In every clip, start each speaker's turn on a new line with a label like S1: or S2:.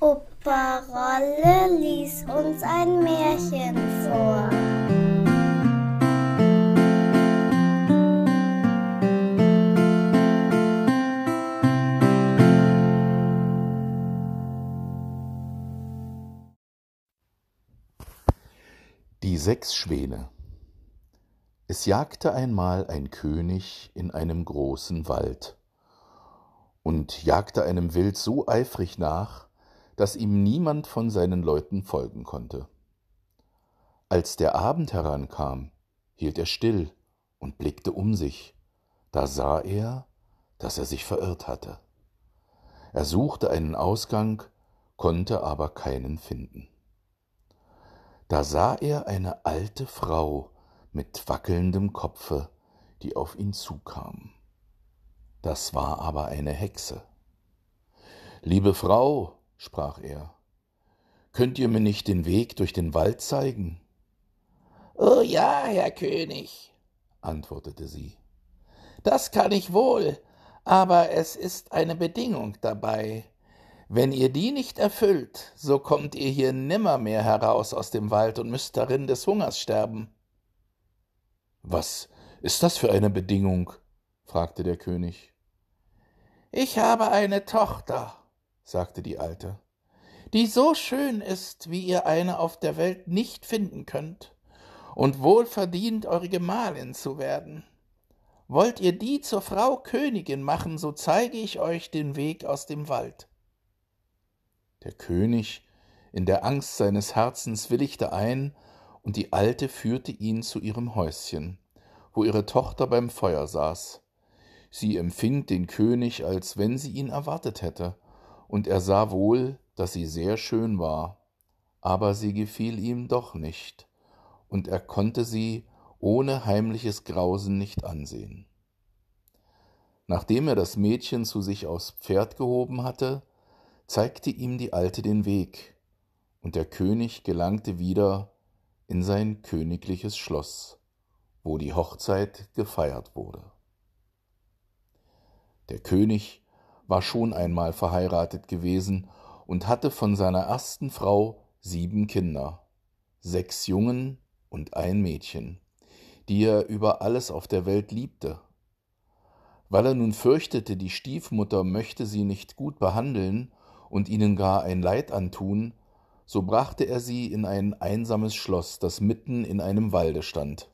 S1: Opa Rolle lies uns ein Märchen vor.
S2: Die sechs Schwäne. Es jagte einmal ein König in einem großen Wald und jagte einem Wild so eifrig nach, dass ihm niemand von seinen Leuten folgen konnte. Als der Abend herankam, hielt er still und blickte um sich. Da sah er, dass er sich verirrt hatte. Er suchte einen Ausgang, konnte aber keinen finden. Da sah er eine alte Frau mit wackelndem Kopfe, die auf ihn zukam. Das war aber eine Hexe. Liebe Frau, sprach er, könnt ihr mir nicht den Weg durch den Wald zeigen?
S3: Oh ja, Herr König, antwortete sie. Das kann ich wohl, aber es ist eine Bedingung dabei. Wenn ihr die nicht erfüllt, so kommt ihr hier nimmermehr heraus aus dem Wald und müsst darin des Hungers sterben.
S2: Was ist das für eine Bedingung? fragte der König.
S3: Ich habe eine Tochter, sagte die Alte, die so schön ist, wie ihr eine auf der Welt nicht finden könnt, und wohl verdient, eure Gemahlin zu werden. Wollt ihr die zur Frau Königin machen, so zeige ich euch den Weg aus dem Wald.
S2: Der König, in der Angst seines Herzens, willigte ein, und die Alte führte ihn zu ihrem Häuschen, wo ihre Tochter beim Feuer saß. Sie empfing den König, als wenn sie ihn erwartet hätte, und er sah wohl, dass sie sehr schön war, aber sie gefiel ihm doch nicht, und er konnte sie ohne heimliches Grausen nicht ansehen. Nachdem er das Mädchen zu sich aufs Pferd gehoben hatte, zeigte ihm die Alte den Weg, und der König gelangte wieder in sein königliches Schloss, wo die Hochzeit gefeiert wurde. Der König war schon einmal verheiratet gewesen und hatte von seiner ersten Frau sieben Kinder, sechs Jungen und ein Mädchen, die er über alles auf der Welt liebte. Weil er nun fürchtete, die Stiefmutter möchte sie nicht gut behandeln und ihnen gar ein Leid antun, so brachte er sie in ein einsames Schloss, das mitten in einem Walde stand.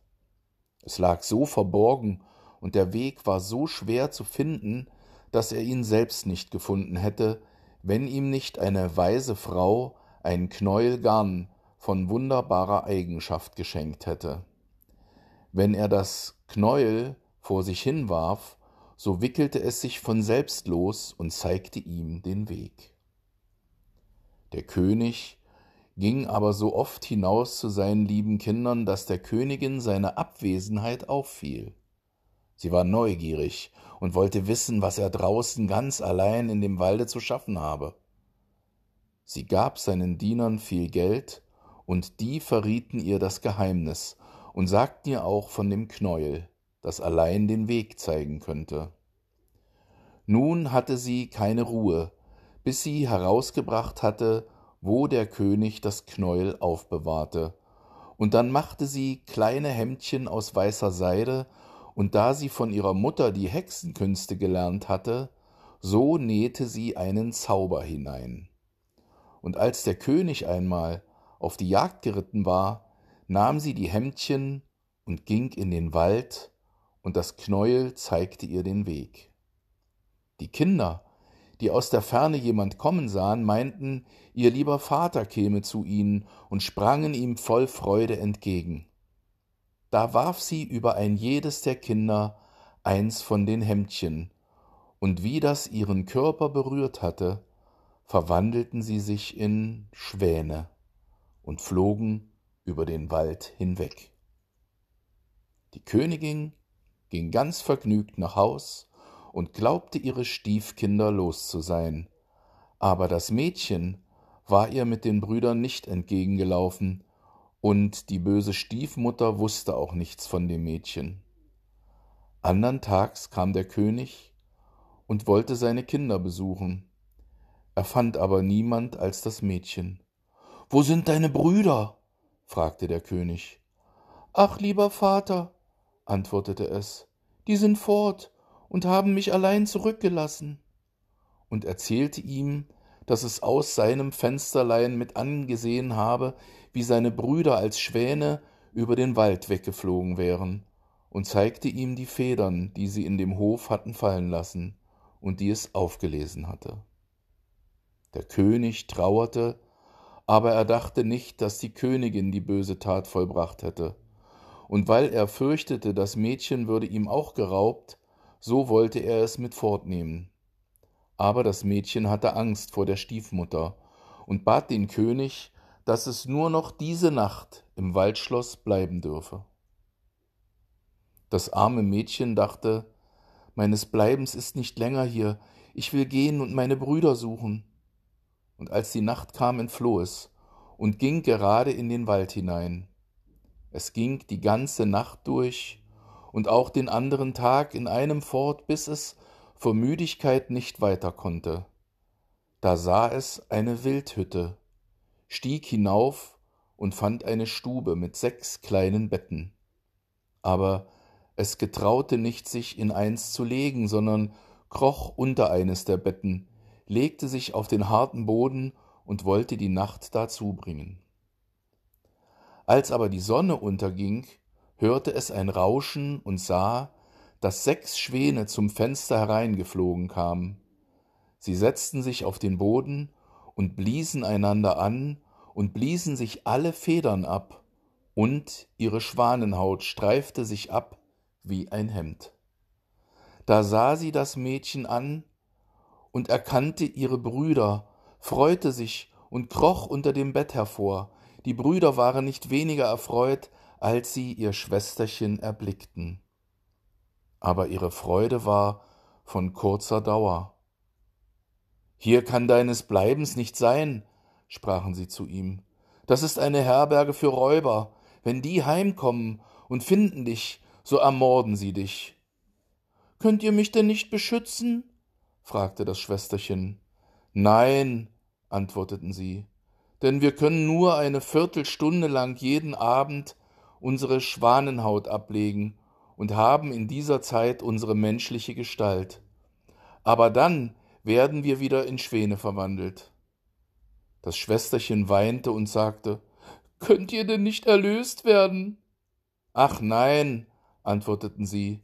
S2: Es lag so verborgen und der Weg war so schwer zu finden, dass er ihn selbst nicht gefunden hätte, wenn ihm nicht eine weise Frau ein Knäuel Garn von wunderbarer Eigenschaft geschenkt hätte. Wenn er das Knäuel vor sich hinwarf, so wickelte es sich von selbst los und zeigte ihm den Weg. Der König ging aber so oft hinaus zu seinen lieben Kindern, dass der Königin seine Abwesenheit auffiel. Sie war neugierig und wollte wissen, was er draußen ganz allein in dem Walde zu schaffen habe. Sie gab seinen Dienern viel Geld, und die verrieten ihr das Geheimnis und sagten ihr auch von dem Knäuel, das allein den Weg zeigen könnte. Nun hatte sie keine Ruhe, bis sie herausgebracht hatte, wo der König das Knäuel aufbewahrte, und dann machte sie kleine Hemdchen aus weißer Seide und da sie von ihrer Mutter die Hexenkünste gelernt hatte, so nähte sie einen Zauber hinein. Und als der König einmal auf die Jagd geritten war, nahm sie die Hemdchen und ging in den Wald, und das Knäuel zeigte ihr den Weg. Die Kinder, die aus der Ferne jemand kommen sahen, meinten, ihr lieber Vater käme zu ihnen und sprangen ihm voll Freude entgegen. Da warf sie über ein jedes der Kinder eins von den Hemdchen, und wie das ihren Körper berührt hatte, verwandelten sie sich in Schwäne und flogen über den Wald hinweg. Die Königin ging ganz vergnügt nach Haus und glaubte ihre Stiefkinder los zu sein, aber das Mädchen war ihr mit den Brüdern nicht entgegengelaufen, und die böse Stiefmutter wusste auch nichts von dem Mädchen. Andern Tags kam der König und wollte seine Kinder besuchen. Er fand aber niemand als das Mädchen. Wo sind deine Brüder? fragte der König.
S3: Ach, lieber Vater, antwortete es, die sind fort und haben mich allein zurückgelassen.
S2: Und erzählte ihm, dass es aus seinem Fensterlein mit angesehen habe, wie seine Brüder als Schwäne über den Wald weggeflogen wären, und zeigte ihm die Federn, die sie in dem Hof hatten fallen lassen und die es aufgelesen hatte. Der König trauerte, aber er dachte nicht, dass die Königin die böse Tat vollbracht hätte. Und weil er fürchtete, das Mädchen würde ihm auch geraubt, so wollte er es mit fortnehmen. Aber das Mädchen hatte Angst vor der Stiefmutter und bat den König, dass es nur noch diese Nacht im Waldschloss bleiben dürfe. Das arme Mädchen dachte, meines Bleibens ist nicht länger hier, ich will gehen und meine Brüder suchen und als die Nacht kam, entfloh es und ging gerade in den Wald hinein. Es ging die ganze Nacht durch und auch den anderen Tag in einem fort, bis es vor Müdigkeit nicht weiter konnte. Da sah es eine Wildhütte, stieg hinauf und fand eine Stube mit sechs kleinen Betten. Aber es getraute nicht, sich in eins zu legen, sondern kroch unter eines der Betten, legte sich auf den harten Boden und wollte die Nacht da zubringen. Als aber die Sonne unterging, hörte es ein Rauschen und sah, dass sechs Schwäne zum Fenster hereingeflogen kamen. Sie setzten sich auf den Boden und bliesen einander an und bliesen sich alle Federn ab, und ihre Schwanenhaut streifte sich ab wie ein Hemd. Da sah sie das Mädchen an und erkannte ihre Brüder, freute sich und kroch unter dem Bett hervor. Die Brüder waren nicht weniger erfreut, als sie ihr Schwesterchen erblickten. Aber ihre Freude war von kurzer Dauer. Hier kann deines Bleibens nicht sein, sprachen sie zu ihm. Das ist eine Herberge für Räuber. Wenn die heimkommen und finden dich, so ermorden sie dich.
S3: Könnt ihr mich denn nicht beschützen?
S2: fragte das Schwesterchen. Nein, antworteten sie, denn wir können nur eine Viertelstunde lang jeden Abend unsere Schwanenhaut ablegen und haben in dieser Zeit unsere menschliche Gestalt. Aber dann werden wir wieder in Schwäne verwandelt. Das Schwesterchen weinte und sagte, Könnt ihr denn nicht erlöst werden? Ach nein, antworteten sie,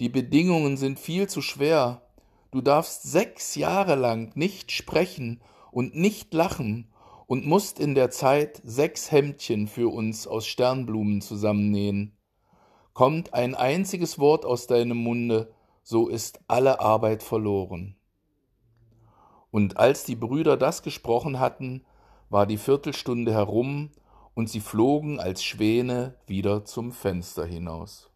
S2: die Bedingungen sind viel zu schwer. Du darfst sechs Jahre lang nicht sprechen und nicht lachen und musst in der Zeit sechs Hemdchen für uns aus Sternblumen zusammennähen. Kommt ein einziges Wort aus deinem Munde, so ist alle Arbeit verloren. Und als die Brüder das gesprochen hatten, war die Viertelstunde herum, und sie flogen als Schwäne wieder zum Fenster hinaus.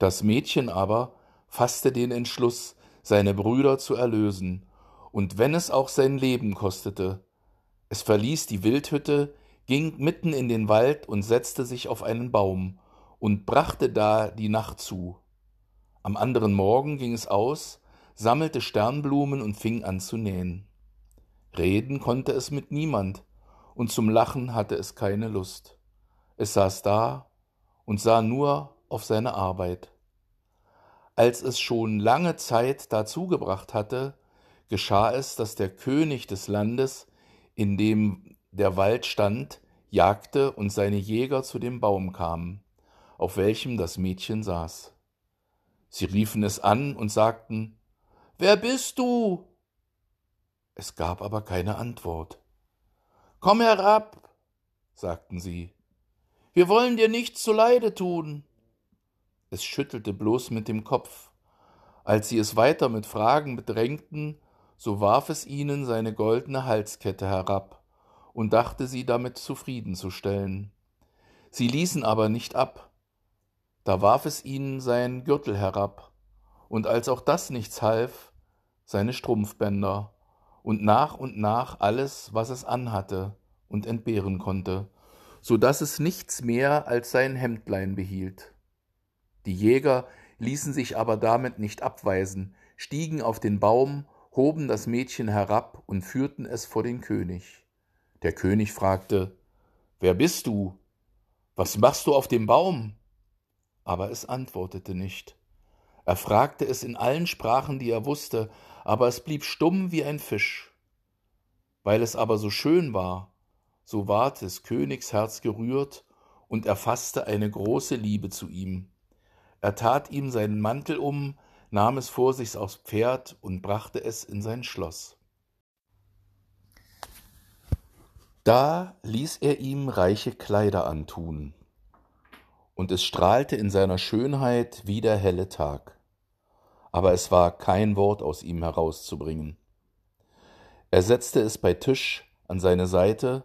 S2: Das Mädchen aber fasste den Entschluss, seine Brüder zu erlösen, und wenn es auch sein Leben kostete. Es verließ die Wildhütte, ging mitten in den Wald und setzte sich auf einen Baum und brachte da die Nacht zu. Am anderen Morgen ging es aus, sammelte Sternblumen und fing an zu nähen. Reden konnte es mit niemand, und zum Lachen hatte es keine Lust. Es saß da und sah nur auf seine Arbeit. Als es schon lange Zeit dazu gebracht hatte, geschah es, dass der König des Landes, in dem der Wald stand, jagte und seine Jäger zu dem Baum kamen, auf welchem das Mädchen saß. Sie riefen es an und sagten, Wer bist du? Es gab aber keine Antwort.
S3: Komm herab, sagten sie, wir wollen dir nichts zuleide tun.
S2: Es schüttelte bloß mit dem Kopf. Als sie es weiter mit Fragen bedrängten, so warf es ihnen seine goldene Halskette herab und dachte sie damit zufriedenzustellen. Sie ließen aber nicht ab. Da warf es ihnen sein Gürtel herab, und als auch das nichts half, seine Strumpfbänder und nach und nach alles, was es anhatte und entbehren konnte, so dass es nichts mehr als sein Hemdlein behielt. Die Jäger ließen sich aber damit nicht abweisen, stiegen auf den Baum, hoben das Mädchen herab und führten es vor den König. Der König fragte, Wer bist du? Was machst du auf dem Baum? Aber es antwortete nicht. Er fragte es in allen Sprachen, die er wusste, aber es blieb stumm wie ein Fisch. Weil es aber so schön war, so ward des Königs Herz gerührt, und er fasste eine große Liebe zu ihm. Er tat ihm seinen Mantel um, nahm es vor sich aufs Pferd und brachte es in sein Schloss. Da ließ er ihm reiche Kleider antun, und es strahlte in seiner Schönheit wie der helle Tag, aber es war kein Wort aus ihm herauszubringen. Er setzte es bei Tisch an seine Seite,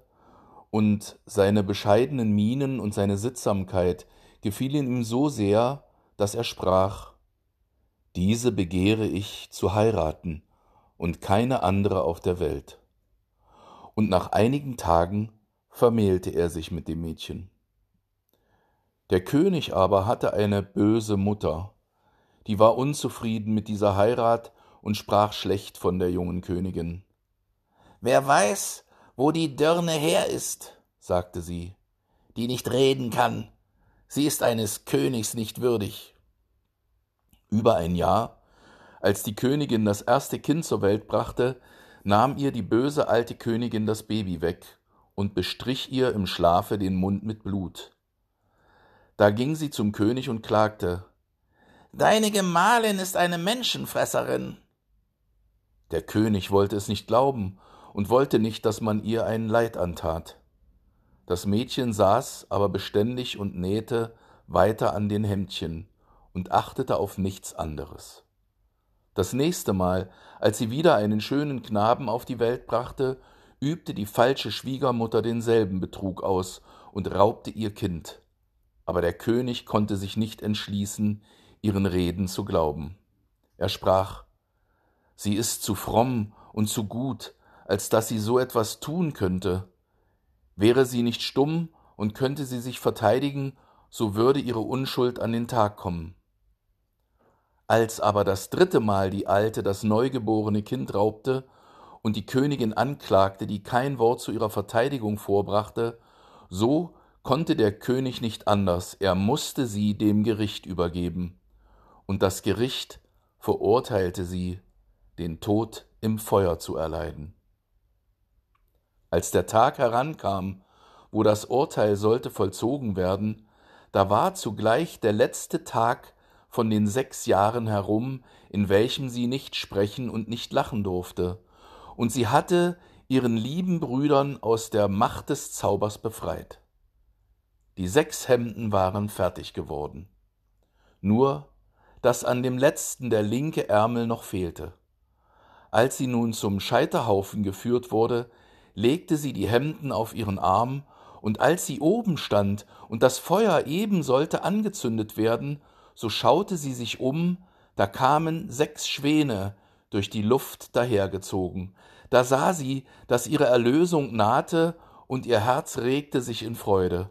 S2: und seine bescheidenen Mienen und seine Sittsamkeit gefielen ihm so sehr, dass er sprach Diese begehre ich zu heiraten und keine andere auf der Welt. Und nach einigen Tagen vermählte er sich mit dem Mädchen. Der König aber hatte eine böse Mutter, die war unzufrieden mit dieser Heirat und sprach schlecht von der jungen Königin. Wer weiß, wo die Dirne her ist, sagte sie, die nicht reden kann, sie ist eines Königs nicht würdig. Über ein Jahr, als die Königin das erste Kind zur Welt brachte, nahm ihr die böse alte Königin das Baby weg und bestrich ihr im Schlafe den Mund mit Blut. Da ging sie zum König und klagte Deine Gemahlin ist eine Menschenfresserin. Der König wollte es nicht glauben und wollte nicht, dass man ihr ein Leid antat. Das Mädchen saß aber beständig und nähte weiter an den Hemdchen und achtete auf nichts anderes. Das nächste Mal, als sie wieder einen schönen Knaben auf die Welt brachte, übte die falsche Schwiegermutter denselben Betrug aus und raubte ihr Kind aber der König konnte sich nicht entschließen, ihren Reden zu glauben. Er sprach Sie ist zu fromm und zu gut, als dass sie so etwas tun könnte. Wäre sie nicht stumm und könnte sie sich verteidigen, so würde ihre Unschuld an den Tag kommen. Als aber das dritte Mal die Alte das neugeborene Kind raubte und die Königin anklagte, die kein Wort zu ihrer Verteidigung vorbrachte, so konnte der König nicht anders, er musste sie dem Gericht übergeben, und das Gericht verurteilte sie, den Tod im Feuer zu erleiden. Als der Tag herankam, wo das Urteil sollte vollzogen werden, da war zugleich der letzte Tag von den sechs Jahren herum, in welchem sie nicht sprechen und nicht lachen durfte, und sie hatte ihren lieben Brüdern aus der Macht des Zaubers befreit. Die sechs Hemden waren fertig geworden. Nur, dass an dem letzten der linke Ärmel noch fehlte. Als sie nun zum Scheiterhaufen geführt wurde, legte sie die Hemden auf ihren Arm, und als sie oben stand und das Feuer eben sollte angezündet werden, so schaute sie sich um, da kamen sechs Schwäne durch die Luft dahergezogen. Da sah sie, dass ihre Erlösung nahte, und ihr Herz regte sich in Freude.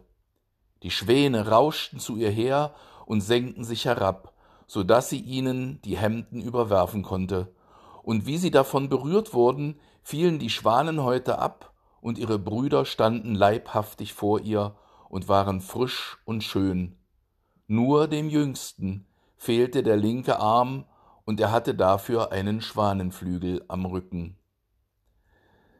S2: Die Schwäne rauschten zu ihr her und senkten sich herab, so dass sie ihnen die Hemden überwerfen konnte. Und wie sie davon berührt wurden, fielen die Schwanenhäute ab, und ihre Brüder standen leibhaftig vor ihr und waren frisch und schön. Nur dem Jüngsten fehlte der linke Arm, und er hatte dafür einen Schwanenflügel am Rücken.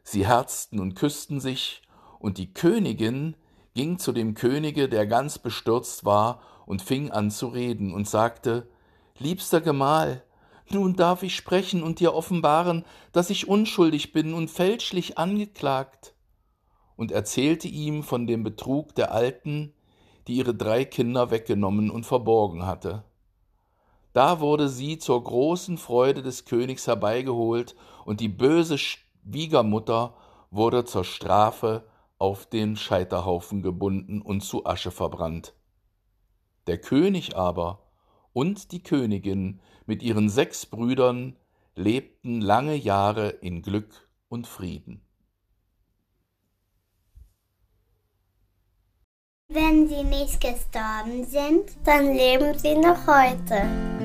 S2: Sie herzten und küssten sich, und die Königin ging zu dem Könige, der ganz bestürzt war, und fing an zu reden und sagte Liebster Gemahl, nun darf ich sprechen und dir offenbaren, dass ich unschuldig bin und fälschlich angeklagt, und erzählte ihm von dem Betrug der Alten, die ihre drei Kinder weggenommen und verborgen hatte. Da wurde sie zur großen Freude des Königs herbeigeholt, und die böse Schwiegermutter wurde zur Strafe auf den Scheiterhaufen gebunden und zu Asche verbrannt. Der König aber und die Königin mit ihren sechs Brüdern lebten lange Jahre in Glück und Frieden.
S1: Wenn sie nicht gestorben sind, dann leben sie noch heute.